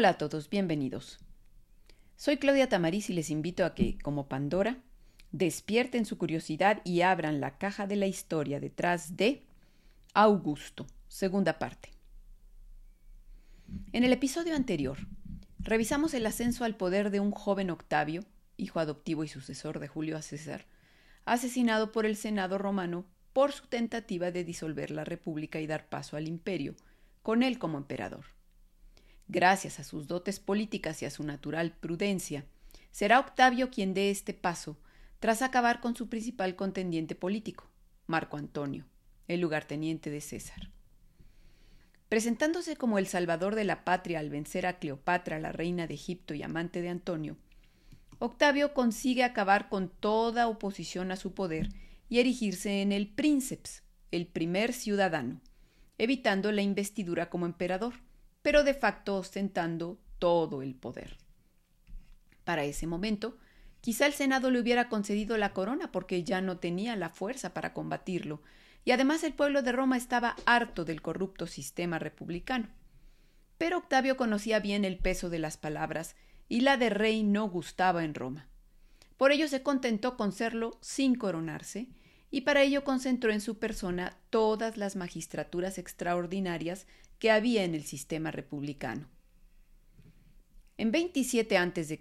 Hola a todos, bienvenidos. Soy Claudia Tamariz y les invito a que, como Pandora, despierten su curiosidad y abran la caja de la historia detrás de Augusto, segunda parte. En el episodio anterior, revisamos el ascenso al poder de un joven Octavio, hijo adoptivo y sucesor de Julio César, asesinado por el Senado romano por su tentativa de disolver la República y dar paso al imperio, con él como emperador gracias a sus dotes políticas y a su natural prudencia, será Octavio quien dé este paso tras acabar con su principal contendiente político, Marco Antonio, el lugarteniente de César. Presentándose como el salvador de la patria al vencer a Cleopatra, la reina de Egipto y amante de Antonio, Octavio consigue acabar con toda oposición a su poder y erigirse en el princeps, el primer ciudadano, evitando la investidura como emperador pero de facto ostentando todo el poder. Para ese momento, quizá el Senado le hubiera concedido la corona porque ya no tenía la fuerza para combatirlo, y además el pueblo de Roma estaba harto del corrupto sistema republicano. Pero Octavio conocía bien el peso de las palabras, y la de rey no gustaba en Roma. Por ello se contentó con serlo sin coronarse, y para ello concentró en su persona todas las magistraturas extraordinarias que había en el sistema republicano. En 27 a.C.,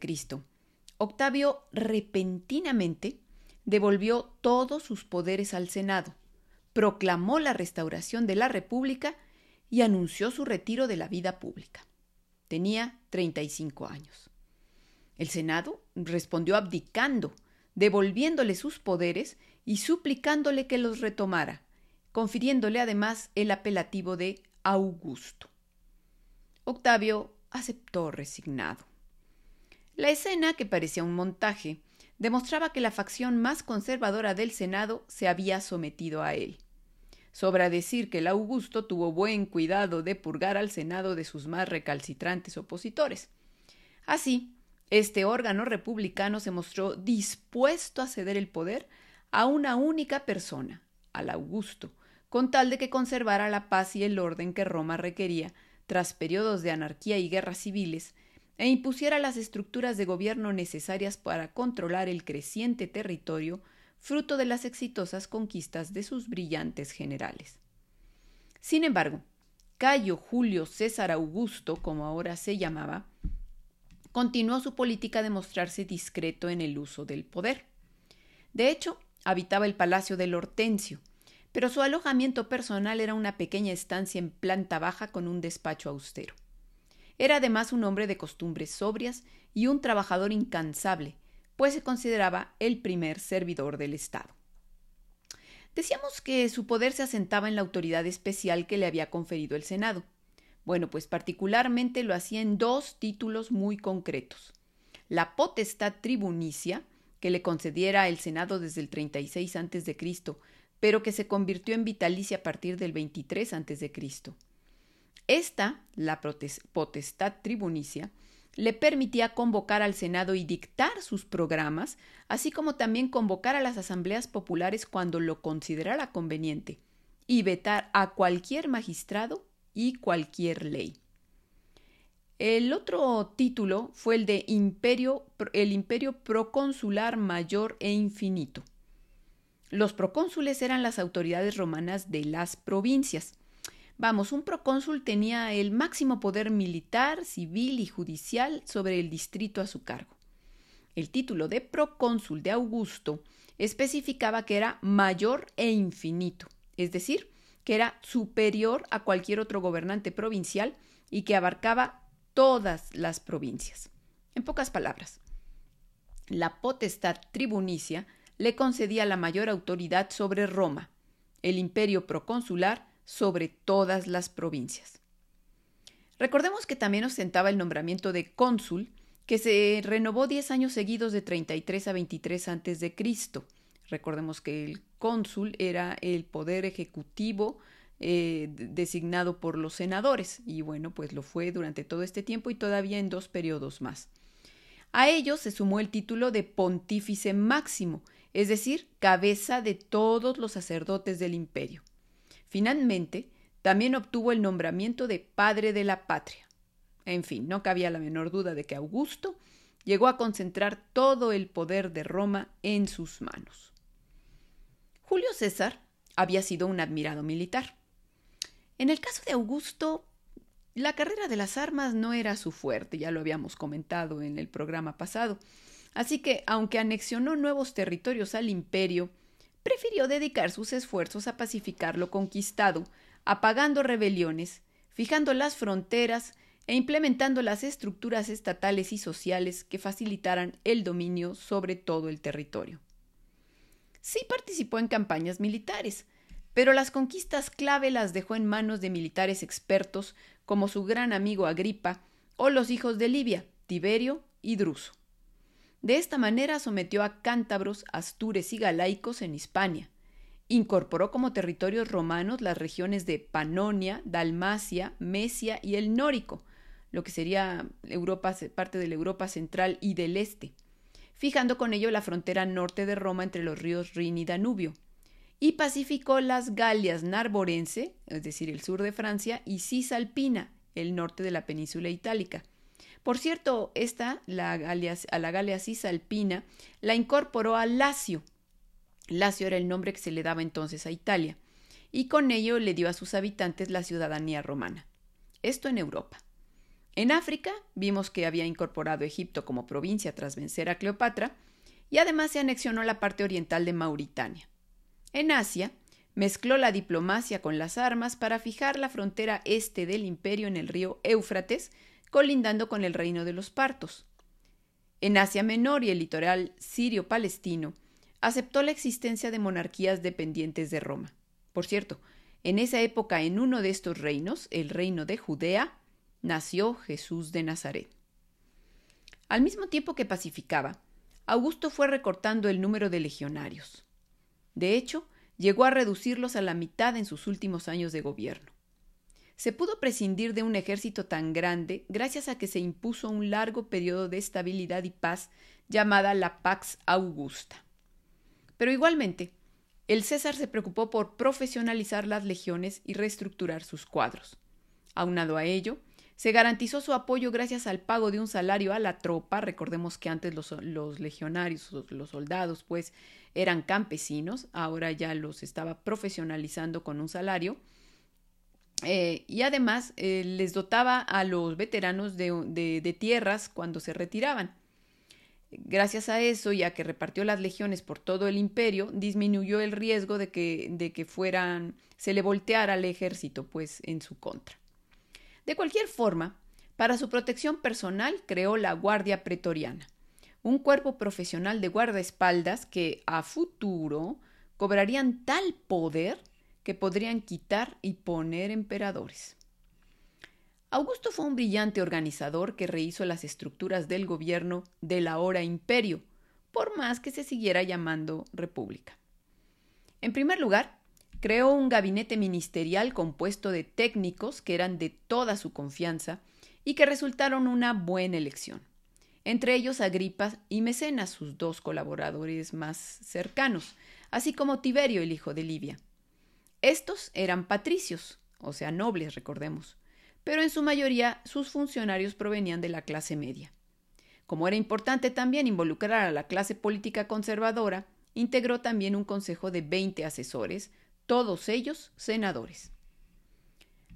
Octavio repentinamente devolvió todos sus poderes al Senado, proclamó la restauración de la República y anunció su retiro de la vida pública. Tenía 35 años. El Senado respondió abdicando, devolviéndole sus poderes y suplicándole que los retomara, confiriéndole además el apelativo de Augusto. Octavio aceptó resignado. La escena, que parecía un montaje, demostraba que la facción más conservadora del Senado se había sometido a él. Sobra decir que el Augusto tuvo buen cuidado de purgar al Senado de sus más recalcitrantes opositores. Así, este órgano republicano se mostró dispuesto a ceder el poder a una única persona, al Augusto, con tal de que conservara la paz y el orden que Roma requería tras periodos de anarquía y guerras civiles, e impusiera las estructuras de gobierno necesarias para controlar el creciente territorio fruto de las exitosas conquistas de sus brillantes generales. Sin embargo, Cayo Julio César Augusto, como ahora se llamaba, continuó su política de mostrarse discreto en el uso del poder. De hecho, habitaba el palacio del Hortensio, pero su alojamiento personal era una pequeña estancia en planta baja con un despacho austero. Era además un hombre de costumbres sobrias y un trabajador incansable, pues se consideraba el primer servidor del Estado. Decíamos que su poder se asentaba en la autoridad especial que le había conferido el Senado. Bueno, pues particularmente lo hacía en dos títulos muy concretos. La potestad tribunicia, que le concediera el Senado desde el 36 a.C., pero que se convirtió en vitalicia a partir del 23 a.C. Esta, la potestad tribunicia, le permitía convocar al Senado y dictar sus programas, así como también convocar a las asambleas populares cuando lo considerara conveniente, y vetar a cualquier magistrado y cualquier ley. El otro título fue el de imperio, el imperio proconsular mayor e infinito. Los procónsules eran las autoridades romanas de las provincias. Vamos, un procónsul tenía el máximo poder militar, civil y judicial sobre el distrito a su cargo. El título de procónsul de Augusto especificaba que era mayor e infinito, es decir, que era superior a cualquier otro gobernante provincial y que abarcaba todas las provincias. En pocas palabras, la potestad tribunicia le concedía la mayor autoridad sobre Roma, el imperio proconsular sobre todas las provincias. Recordemos que también ostentaba el nombramiento de cónsul, que se renovó diez años seguidos de 33 a 23 antes de Cristo. Recordemos que el cónsul era el poder ejecutivo eh, designado por los senadores y bueno, pues lo fue durante todo este tiempo y todavía en dos periodos más. A ello se sumó el título de pontífice máximo, es decir, cabeza de todos los sacerdotes del imperio. Finalmente, también obtuvo el nombramiento de padre de la patria. En fin, no cabía la menor duda de que Augusto llegó a concentrar todo el poder de Roma en sus manos. Julio César había sido un admirado militar. En el caso de Augusto, la carrera de las armas no era su fuerte, ya lo habíamos comentado en el programa pasado. Así que, aunque anexionó nuevos territorios al imperio, prefirió dedicar sus esfuerzos a pacificar lo conquistado, apagando rebeliones, fijando las fronteras e implementando las estructuras estatales y sociales que facilitaran el dominio sobre todo el territorio. Sí participó en campañas militares, pero las conquistas clave las dejó en manos de militares expertos como su gran amigo Agripa o los hijos de Libia, Tiberio y Druso. De esta manera sometió a cántabros, astures y galaicos en Hispania, incorporó como territorios romanos las regiones de Panonia, Dalmacia, Mesia y el Nórico, lo que sería Europa, parte de la Europa central y del este, fijando con ello la frontera norte de Roma entre los ríos Rin y Danubio, y pacificó las Galias narborense, es decir, el sur de Francia, y Cisalpina, el norte de la península itálica. Por cierto, esta, la Galia, a la Galia cisalpina, la incorporó a Lacio. Lacio era el nombre que se le daba entonces a Italia, y con ello le dio a sus habitantes la ciudadanía romana. Esto en Europa. En África vimos que había incorporado Egipto como provincia tras vencer a Cleopatra y además se anexionó la parte oriental de Mauritania. En Asia mezcló la diplomacia con las armas para fijar la frontera este del imperio en el río Éufrates, colindando con el reino de los partos. En Asia Menor y el litoral sirio-palestino, aceptó la existencia de monarquías dependientes de Roma. Por cierto, en esa época en uno de estos reinos, el reino de Judea, nació Jesús de Nazaret. Al mismo tiempo que pacificaba, Augusto fue recortando el número de legionarios. De hecho, llegó a reducirlos a la mitad en sus últimos años de gobierno. Se pudo prescindir de un ejército tan grande gracias a que se impuso un largo periodo de estabilidad y paz llamada la Pax Augusta. Pero igualmente, el César se preocupó por profesionalizar las legiones y reestructurar sus cuadros. Aunado a ello, se garantizó su apoyo gracias al pago de un salario a la tropa. Recordemos que antes los, legionarios, los soldados, pues eran campesinos, ahora ya los estaba profesionalizando con un salario. Eh, y además eh, les dotaba a los veteranos de, tierras cuando se retiraban. Gracias a eso, ya que repartió las legiones por todo el imperio, disminuyó el riesgo de que, de que fueran, se le volteara al ejército, pues, en su contra. De cualquier forma, para su protección personal creó la Guardia Pretoriana, un cuerpo profesional de guardaespaldas que a futuro cobrarían tal poder que podrían quitar y poner emperadores. Augusto fue un brillante organizador que rehizo las estructuras del gobierno del ahora imperio, por más que se siguiera llamando república. En primer lugar, Creó un gabinete ministerial compuesto de técnicos que eran de toda su confianza y que resultaron una buena elección. Entre ellos Agripa y Mecenas, sus dos colaboradores más cercanos, así como Tiberio, el hijo de Livia. Estos eran patricios, o sea, nobles, recordemos, pero en su mayoría sus funcionarios provenían de la clase media. Como era importante también involucrar a la clase política conservadora, integró también un consejo de 20 asesores, todos ellos senadores.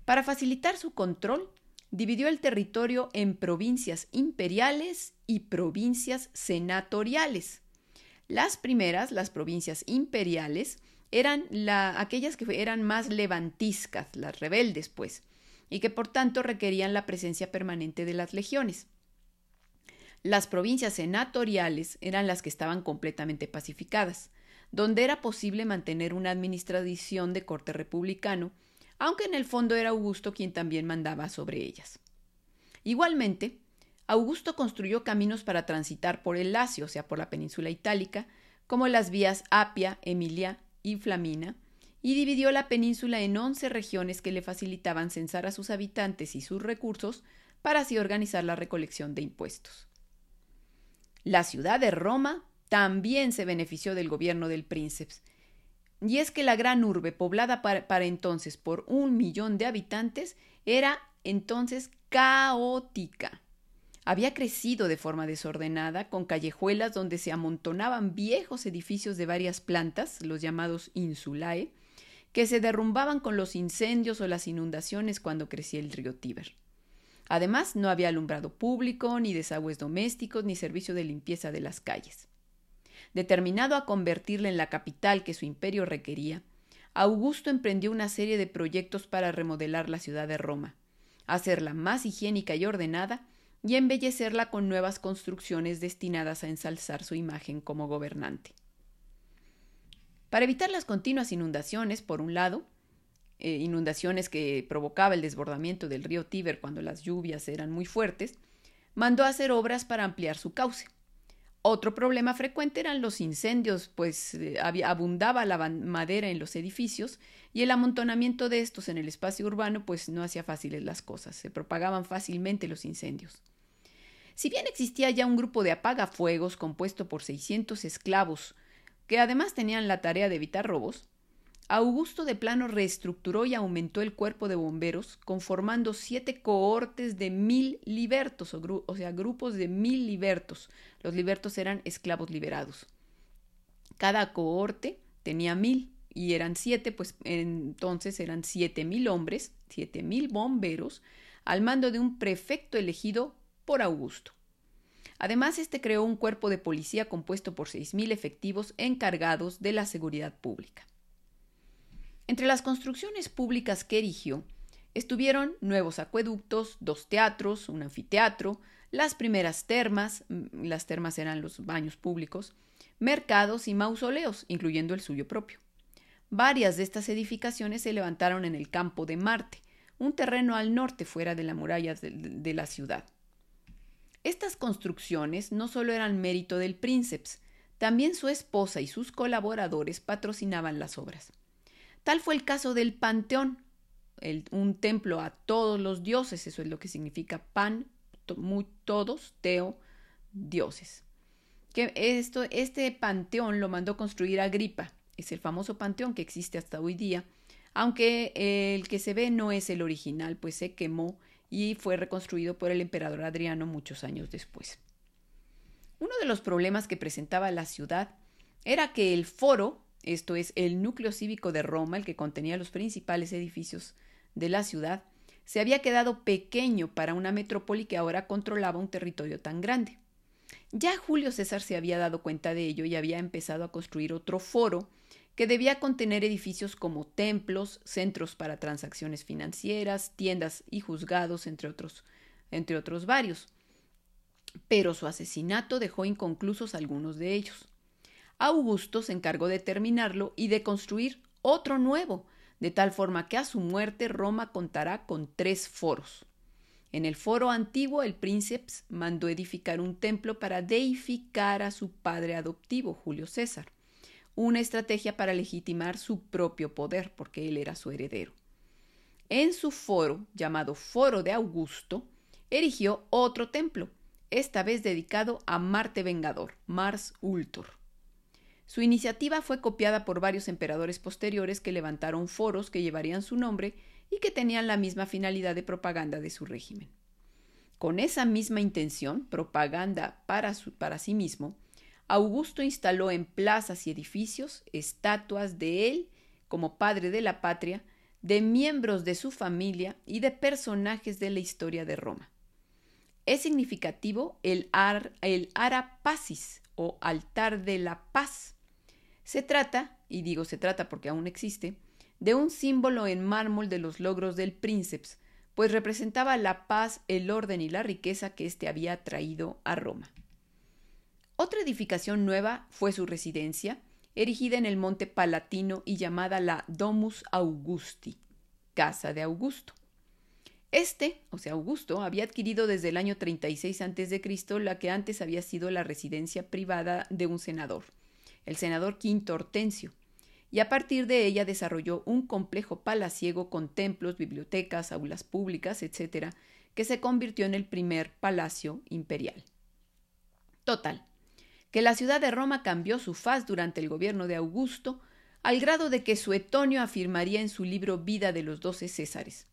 Para facilitar su control, dividió el territorio en provincias imperiales y provincias senatoriales. Las primeras, las provincias imperiales, eran aquellas que eran más levantiscas, las rebeldes, pues, y que por tanto requerían la presencia permanente de las legiones. Las provincias senatoriales eran las que estaban completamente pacificadas donde era posible mantener una administración de corte republicano, aunque en el fondo era Augusto quien también mandaba sobre ellas. Igualmente, Augusto construyó caminos para transitar por el Lacio, o sea, por la península itálica, como las vías Apia, Emilia y Flamina, y dividió la península en once regiones que le facilitaban censar a sus habitantes y sus recursos para así organizar la recolección de impuestos. La ciudad de Roma también se benefició del gobierno del príncipe. Y es que la gran urbe, poblada para, entonces por un millón de habitantes, era entonces caótica. Había crecido de forma desordenada, con callejuelas donde se amontonaban viejos edificios de varias plantas, los llamados insulae, que se derrumbaban con los incendios o las inundaciones cuando crecía el río Tíber. Además, no había alumbrado público, ni desagües domésticos, ni servicio de limpieza de las calles. Determinado a convertirla en la capital que su imperio requería, Augusto emprendió una serie de proyectos para remodelar la ciudad de Roma, hacerla más higiénica y ordenada, y embellecerla con nuevas construcciones destinadas a ensalzar su imagen como gobernante. Para evitar las continuas inundaciones, por un lado, eh, inundaciones que provocaba el desbordamiento del río Tíber cuando las lluvias eran muy fuertes, mandó hacer obras para ampliar su cauce. Otro problema frecuente eran los incendios, pues eh, abundaba la madera en los edificios y el amontonamiento de estos en el espacio urbano pues no hacía fáciles las cosas, se propagaban fácilmente los incendios. Si bien existía ya un grupo de apagafuegos compuesto por 600 esclavos que además tenían la tarea de evitar robos, Augusto de Plano reestructuró y aumentó el cuerpo de bomberos, conformando siete cohortes de mil libertos, o, sea, grupos de mil libertos. Los libertos eran esclavos liberados. Cada cohorte tenía mil y eran siete, pues entonces eran siete mil hombres, siete mil bomberos, al mando de un prefecto elegido por Augusto. Además, este creó un cuerpo de policía compuesto por 6.000 efectivos encargados de la seguridad pública. Entre las construcciones públicas que erigió estuvieron nuevos acueductos, dos teatros, un anfiteatro, las primeras termas, mm, las termas eran los baños públicos, mercados y mausoleos, incluyendo el suyo propio. Varias de estas edificaciones se levantaron en el campo de Marte, un terreno al norte fuera de la muralla de, de la ciudad. Estas construcciones no solo eran mérito del príncipe, también su esposa y sus colaboradores patrocinaban las obras. Tal fue el caso del Panteón, un templo a todos los dioses, eso es lo que significa pan, todos, teo, dioses. Que esto, este panteón lo mandó construir Agripa, es el famoso panteón que existe hasta hoy día, aunque el que se ve no es el original, pues se quemó y fue reconstruido por el emperador Adriano muchos años después. Uno de los problemas que presentaba la ciudad era que el foro, esto es el núcleo cívico de Roma, el que contenía los principales edificios de la ciudad, se había quedado pequeño para una metrópoli que ahora controlaba un territorio tan grande. Ya Julio César se había dado cuenta de ello y había empezado a construir otro foro que debía contener edificios como templos, centros para transacciones financieras, tiendas y juzgados, entre otros, entre otros varios. Pero su asesinato dejó inconclusos algunos de ellos. Augusto se encargó de terminarlo y de construir otro nuevo, de tal forma que a su muerte Roma contará con tres foros. En el foro antiguo el príncipe mandó edificar un templo para deificar a su padre adoptivo, Julio César una estrategia para legitimar su propio poder, porque él era su heredero. En su foro, llamado Foro de Augusto, erigió otro templo, esta vez dedicado a Marte Vengador, Mars Ultor. Su iniciativa fue copiada por varios emperadores posteriores que levantaron foros que llevarían su nombre y que tenían la misma finalidad de propaganda de su régimen. Con esa misma intención, propaganda para, para sí mismo, Augusto instaló en plazas y edificios estatuas de él como padre de la patria, de miembros de su familia y de personajes de la historia de Roma. Es significativo el, ar, el Ara Pacis o altar de la paz. Se trata, y digo se trata porque aún existe, de un símbolo en mármol de los logros del príncipe, pues representaba la paz, el orden y la riqueza que éste había traído a Roma. Otra edificación nueva fue su residencia, erigida en el monte Palatino y llamada la Domus Augusti, Casa de Augusto. Este, o sea, Augusto, había adquirido desde el año 36 a.C. la que antes había sido la residencia privada de un senador, el senador Quinto Hortensio, y a partir de ella desarrolló un complejo palaciego con templos, bibliotecas, aulas públicas, etc., que se convirtió en el primer palacio imperial. Total, que la ciudad de Roma cambió su faz durante el gobierno de Augusto, al grado de que Suetonio afirmaría en su libro Vida de los doce Césares.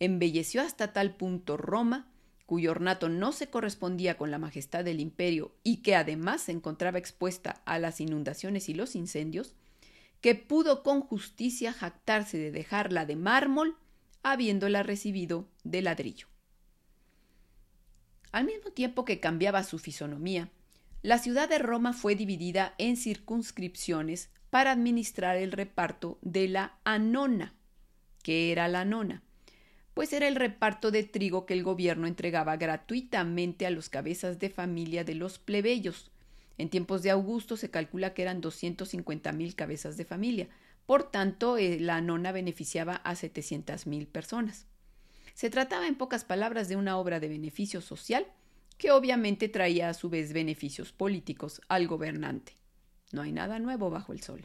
embelleció hasta tal punto Roma, cuyo ornato no se correspondía con la majestad del imperio y que además se encontraba expuesta a las inundaciones y los incendios, que pudo con justicia jactarse de dejarla de mármol, habiéndola recibido de ladrillo. Al mismo tiempo que cambiaba su fisonomía, la ciudad de Roma fue dividida en circunscripciones para administrar el reparto de la anona. que era la nona? Pues era el reparto de trigo que el gobierno entregaba gratuitamente a los cabezas de familia de los plebeyos. En tiempos de Augusto se calcula que eran 250 mil cabezas de familia. Por tanto, eh, la nona beneficiaba a 700 mil personas. Se trataba, en pocas palabras, de una obra de beneficio social que obviamente traía a su vez beneficios políticos al gobernante. No hay nada nuevo bajo el sol.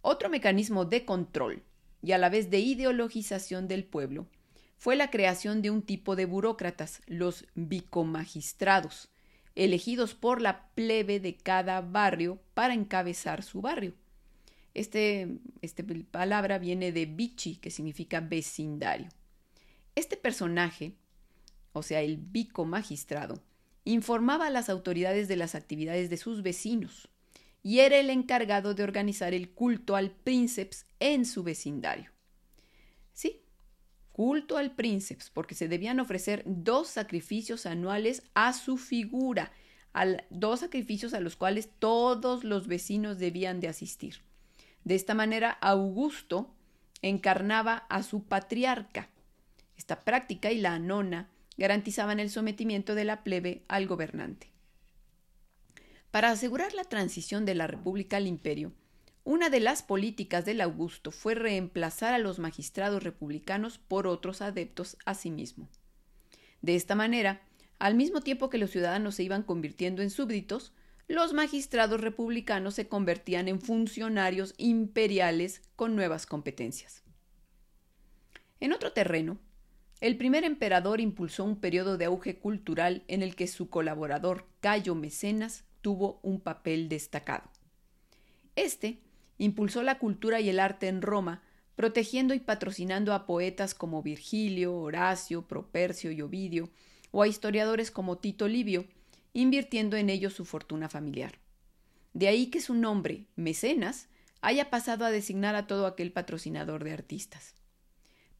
Otro mecanismo de control y a la vez de ideologización del pueblo fue la creación de un tipo de burócratas, los bicomagistrados, elegidos por la plebe de cada barrio para encabezar su barrio. Este, este palabra viene de bichi, que significa vecindario. Este personaje, o sea, el bicomagistrado, informaba a las autoridades de las actividades de sus vecinos, y era el encargado de organizar el culto al príncipe en su vecindario. Sí, culto al príncipe, porque se debían ofrecer dos sacrificios anuales a su figura, dos sacrificios a los cuales todos los vecinos debían de asistir. De esta manera, Augusto encarnaba a su patriarca. Esta práctica y la nona garantizaban el sometimiento de la plebe al gobernante. Para asegurar la transición de la República al Imperio, una de las políticas del Augusto fue reemplazar a los magistrados republicanos por otros adeptos a sí mismo. De esta manera, al mismo tiempo que los ciudadanos se iban convirtiendo en súbditos, los magistrados republicanos se convertían en funcionarios imperiales con nuevas competencias. En otro terreno, el primer emperador impulsó un periodo de auge cultural en el que su colaborador Cayo Mecenas tuvo un papel destacado. Este impulsó la cultura y el arte en Roma, protegiendo y patrocinando a poetas como Virgilio, Horacio, Propercio y Ovidio, o a historiadores como Tito Livio, invirtiendo en ellos su fortuna familiar. De ahí que su nombre, Mecenas, haya pasado a designar a todo aquel patrocinador de artistas.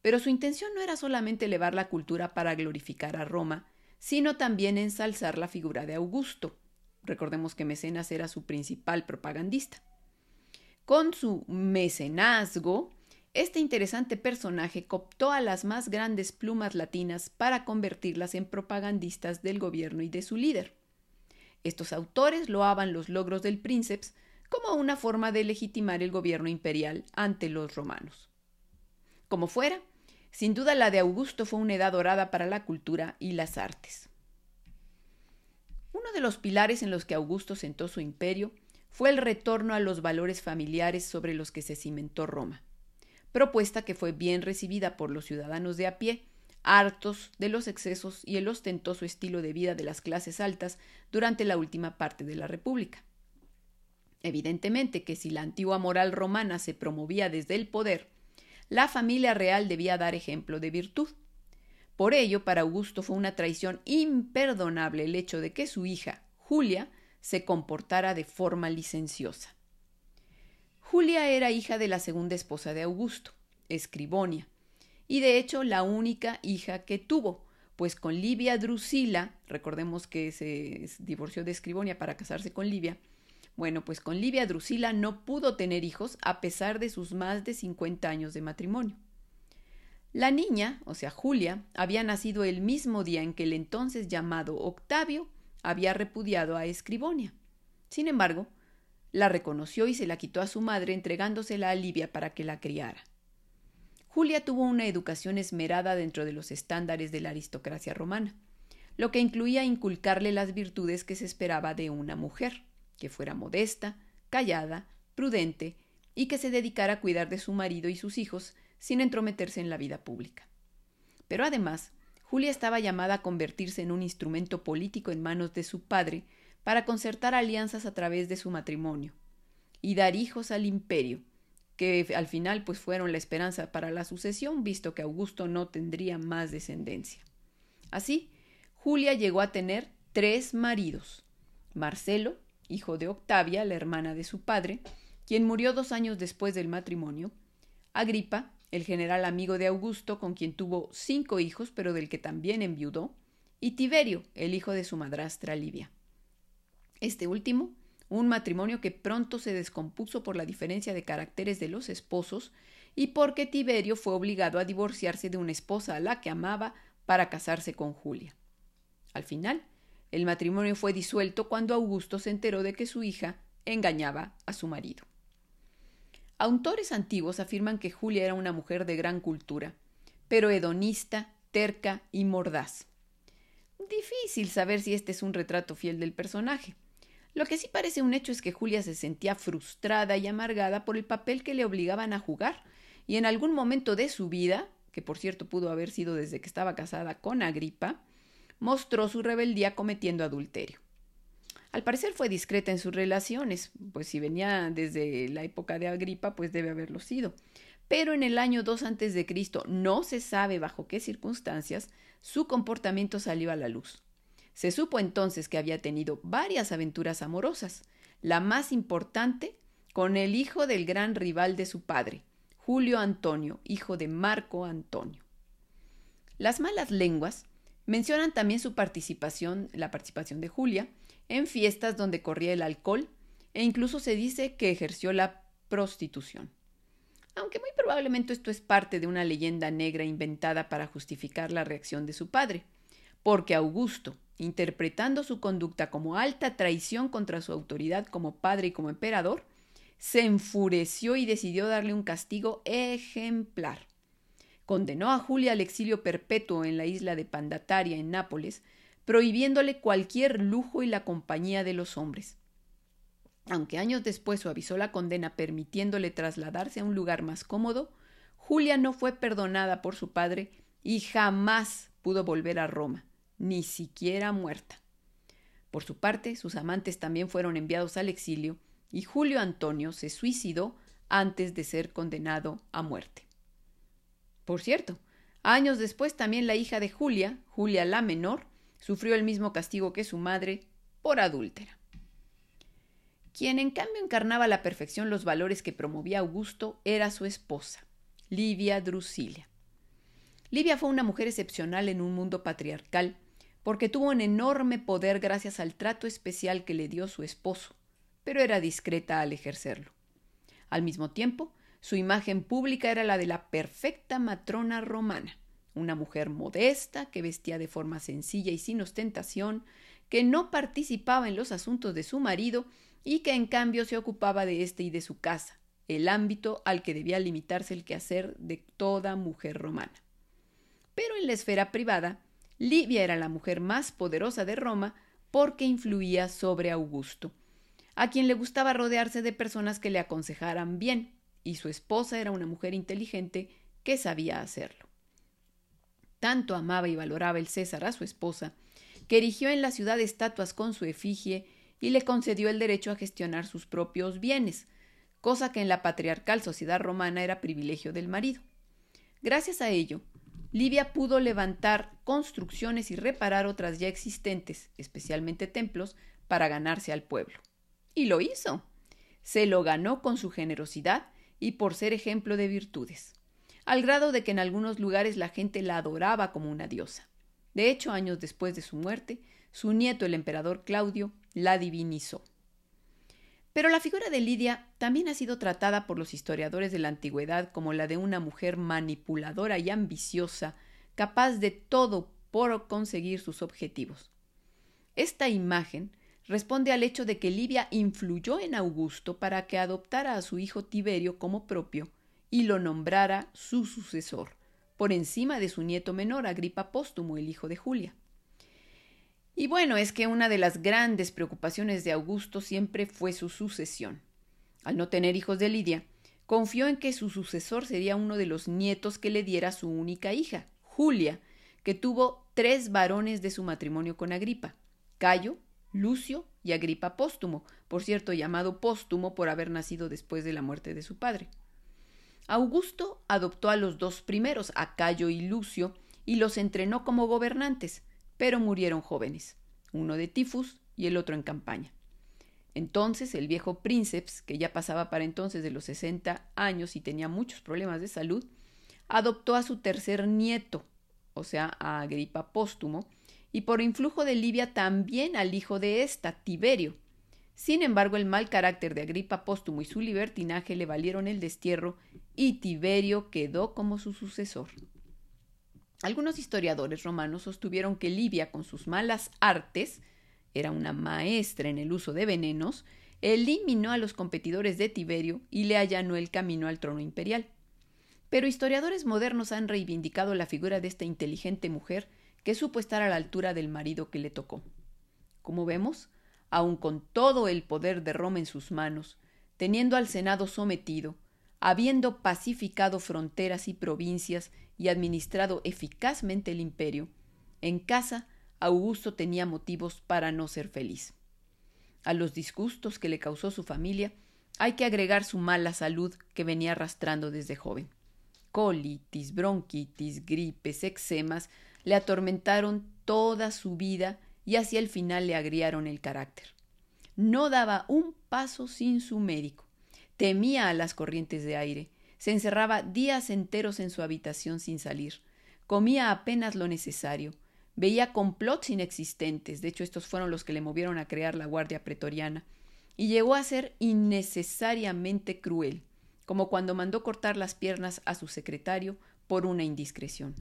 Pero su intención no era solamente elevar la cultura para glorificar a Roma, sino también ensalzar la figura de Augusto, Recordemos que Mecenas era su principal propagandista. Con su mecenazgo, este interesante personaje cooptó a las más grandes plumas latinas para convertirlas en propagandistas del gobierno y de su líder. Estos autores loaban los logros del princeps como una forma de legitimar el gobierno imperial ante los romanos. Como fuera, sin duda la de Augusto fue una edad dorada para la cultura y las artes. De los pilares en los que Augusto sentó su imperio fue el retorno a los valores familiares sobre los que se cimentó Roma, propuesta que fue bien recibida por los ciudadanos de a pie, hartos de los excesos y el ostentoso estilo de vida de las clases altas durante la última parte de la República. Evidentemente que si la antigua moral romana se promovía desde el poder, la familia real debía dar ejemplo de virtud. Por ello, para Augusto fue una traición imperdonable el hecho de que su hija, Julia, se comportara de forma licenciosa. Julia era hija de la segunda esposa de Augusto, Escribonia, y de hecho la única hija que tuvo, pues con Livia Drusila, recordemos que se divorció de Escribonia para casarse con Livia, bueno, pues con Livia Drusila no pudo tener hijos a pesar de sus más de 50 años de matrimonio. La niña, o sea, Julia, había nacido el mismo día en que el entonces llamado Octavio había repudiado a Escribonia. Sin embargo, la reconoció y se la quitó a su madre entregándosela a Livia para que la criara. Julia tuvo una educación esmerada dentro de los estándares de la aristocracia romana, lo que incluía inculcarle las virtudes que se esperaba de una mujer, que fuera modesta, callada, prudente y que se dedicara a cuidar de su marido y sus hijos sin entrometerse en la vida pública. Pero además, Julia estaba llamada a convertirse en un instrumento político en manos de su padre para concertar alianzas a través de su matrimonio y dar hijos al imperio, que al final pues fueron la esperanza para la sucesión, visto que Augusto no tendría más descendencia. Así, Julia llegó a tener tres maridos. Marcelo, hijo de Octavia, la hermana de su padre, quien murió dos años después del matrimonio, Agripa, el general amigo de Augusto, con quien tuvo cinco hijos, pero del que también enviudó, y Tiberio, el hijo de su madrastra Livia. Este último, un matrimonio que pronto se descompuso por la diferencia de caracteres de los esposos y porque Tiberio fue obligado a divorciarse de una esposa a la que amaba para casarse con Julia. Al final, el matrimonio fue disuelto cuando Augusto se enteró de que su hija engañaba a su marido. Autores antiguos afirman que Julia era una mujer de gran cultura, pero hedonista, terca y mordaz. Difícil saber si este es un retrato fiel del personaje. Lo que sí parece un hecho es que Julia se sentía frustrada y amargada por el papel que le obligaban a jugar, y en algún momento de su vida, que por cierto pudo haber sido desde que estaba casada con Agripa, mostró su rebeldía cometiendo adulterio. Al parecer fue discreta en sus relaciones, pues si venía desde la época de Agripa, pues debe haberlo sido. Pero en el año 2 antes de Cristo no se sabe bajo qué circunstancias su comportamiento salió a la luz. Se supo entonces que había tenido varias aventuras amorosas, la más importante con el hijo del gran rival de su padre, Julio Antonio, hijo de Marco Antonio. Las malas lenguas mencionan también su participación, la participación de Julia, en fiestas donde corría el alcohol e incluso se dice que ejerció la prostitución. Aunque muy probablemente esto es parte de una leyenda negra inventada para justificar la reacción de su padre, porque Augusto, interpretando su conducta como alta traición contra su autoridad como padre y como emperador, se enfureció y decidió darle un castigo ejemplar. Condenó a Julia al exilio perpetuo en la isla de Pandataria, en Nápoles, prohibiéndole cualquier lujo y la compañía de los hombres. Aunque años después suavizó la condena permitiéndole trasladarse a un lugar más cómodo, Julia no fue perdonada por su padre y jamás pudo volver a Roma, ni siquiera muerta. Por su parte, sus amantes también fueron enviados al exilio y Julio Antonio se suicidó antes de ser condenado a muerte. Por cierto, años después también la hija de Julia, Julia la menor, sufrió el mismo castigo que su madre por adúltera. Quien en cambio encarnaba a la perfección los valores que promovía Augusto era su esposa, Livia Drusilia. Livia fue una mujer excepcional en un mundo patriarcal, porque tuvo un enorme poder gracias al trato especial que le dio su esposo, pero era discreta al ejercerlo. Al mismo tiempo, su imagen pública era la de la perfecta matrona romana una mujer modesta, que vestía de forma sencilla y sin ostentación, que no participaba en los asuntos de su marido y que en cambio se ocupaba de éste y de su casa, el ámbito al que debía limitarse el quehacer de toda mujer romana. Pero en la esfera privada, Livia era la mujer más poderosa de Roma porque influía sobre Augusto, a quien le gustaba rodearse de personas que le aconsejaran bien, y su esposa era una mujer inteligente que sabía hacerlo. Tanto amaba y valoraba el César a su esposa, que erigió en la ciudad estatuas con su efigie y le concedió el derecho a gestionar sus propios bienes, cosa que en la patriarcal sociedad romana era privilegio del marido. Gracias a ello, Livia pudo levantar construcciones y reparar otras ya existentes, especialmente templos, para ganarse al pueblo. Y lo hizo. Se lo ganó con su generosidad y por ser ejemplo de virtudes al grado de que en algunos lugares la gente la adoraba como una diosa. De hecho, años después de su muerte, su nieto, el emperador Claudio, la divinizó. Pero la figura de Lidia también ha sido tratada por los historiadores de la antigüedad como la de una mujer manipuladora y ambiciosa, capaz de todo por conseguir sus objetivos. Esta imagen responde al hecho de que Lidia influyó en Augusto para que adoptara a su hijo Tiberio como propio y lo nombrara su sucesor, por encima de su nieto menor, Agripa Póstumo, el hijo de Julia. Y bueno, es que una de las grandes preocupaciones de Augusto siempre fue su sucesión. Al no tener hijos de Lidia, confió en que su sucesor sería uno de los nietos que le diera su única hija, Julia, que tuvo tres varones de su matrimonio con Agripa, Cayo, Lucio y Agripa Póstumo, por cierto llamado póstumo por haber nacido después de la muerte de su padre. Augusto adoptó a los dos primeros, a Cayo y Lucio, y los entrenó como gobernantes, pero murieron jóvenes, uno de tifus y el otro en campaña. Entonces el viejo Princeps, que ya pasaba para entonces de los 60 años y tenía muchos problemas de salud, adoptó a su tercer nieto, o sea, a Agripa Póstumo, y por influjo de Livia también al hijo de ésta, Tiberio. Sin embargo, el mal carácter de Agripa Póstumo y su libertinaje le valieron el destierro y Tiberio quedó como su sucesor. Algunos historiadores romanos sostuvieron que Livia, con sus malas artes, era una maestra en el uso de venenos, eliminó a los competidores de Tiberio y le allanó el camino al trono imperial. Pero historiadores modernos han reivindicado la figura de esta inteligente mujer que supo estar a la altura del marido que le tocó. Como vemos, aun con todo el poder de Roma en sus manos, teniendo al Senado sometido, habiendo pacificado fronteras y provincias y administrado eficazmente el imperio, en casa Augusto tenía motivos para no ser feliz. A los disgustos que le causó su familia hay que agregar su mala salud que venía arrastrando desde joven. Colitis, bronquitis, gripes, eczemas le atormentaron toda su vida y hacia el final le agriaron el carácter. No daba un paso sin su médico. Temía a las corrientes de aire. Se encerraba días enteros en su habitación sin salir. Comía apenas lo necesario. Veía complots inexistentes, de hecho estos fueron los que le movieron a crear la Guardia Pretoriana, y llegó a ser innecesariamente cruel, como cuando mandó cortar las piernas a su secretario por una indiscreción.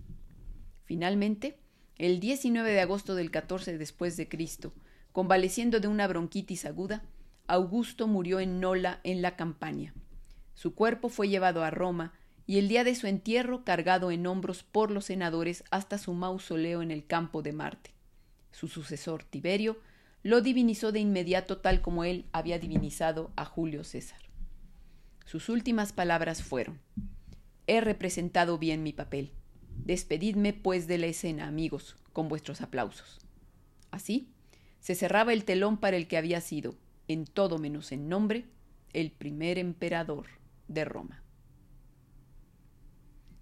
Finalmente, el 19 de agosto del 14 después de Cristo, convaleciendo de una bronquitis aguda, Augusto murió en Nola en la campaña. Su cuerpo fue llevado a Roma y el día de su entierro cargado en hombros por los senadores hasta su mausoleo en el campo de Marte. Su sucesor, Tiberio, lo divinizó de inmediato tal como él había divinizado a Julio César. Sus últimas palabras fueron He representado bien mi papel. Despedidme, pues, de la escena, amigos, con vuestros aplausos. Así, se cerraba el telón para el que había sido, en todo menos en nombre, el primer emperador de Roma.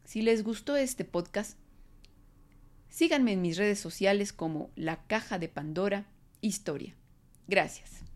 Si les gustó este podcast, síganme en mis redes sociales como La Caja de Pandora Historia. Gracias.